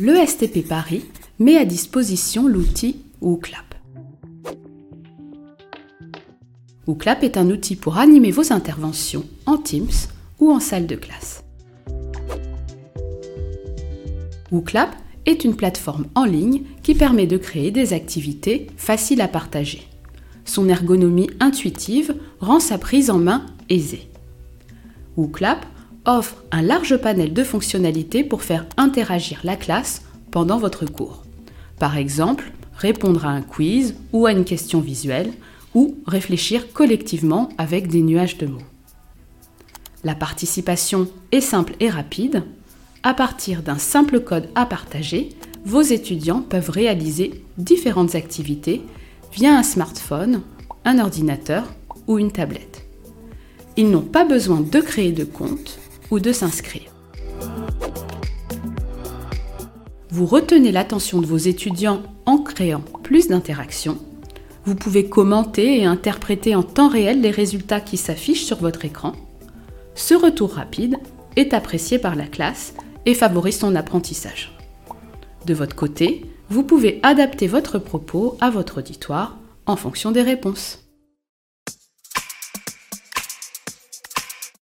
l'ESTP Paris met à disposition l'outil WooClap. WooClap est un outil pour animer vos interventions en Teams ou en salle de classe. WooClap est une plateforme en ligne qui permet de créer des activités faciles à partager. Son ergonomie intuitive rend sa prise en main aisée. WooClap offre un large panel de fonctionnalités pour faire interagir la classe pendant votre cours. Par exemple, répondre à un quiz ou à une question visuelle, ou réfléchir collectivement avec des nuages de mots. La participation est simple et rapide. À partir d'un simple code à partager, vos étudiants peuvent réaliser différentes activités via un smartphone, un ordinateur ou une tablette. Ils n'ont pas besoin de créer de compte ou de s'inscrire. Vous retenez l'attention de vos étudiants en créant plus d'interactions. Vous pouvez commenter et interpréter en temps réel les résultats qui s'affichent sur votre écran. Ce retour rapide est apprécié par la classe et favorise son apprentissage. De votre côté, vous pouvez adapter votre propos à votre auditoire en fonction des réponses.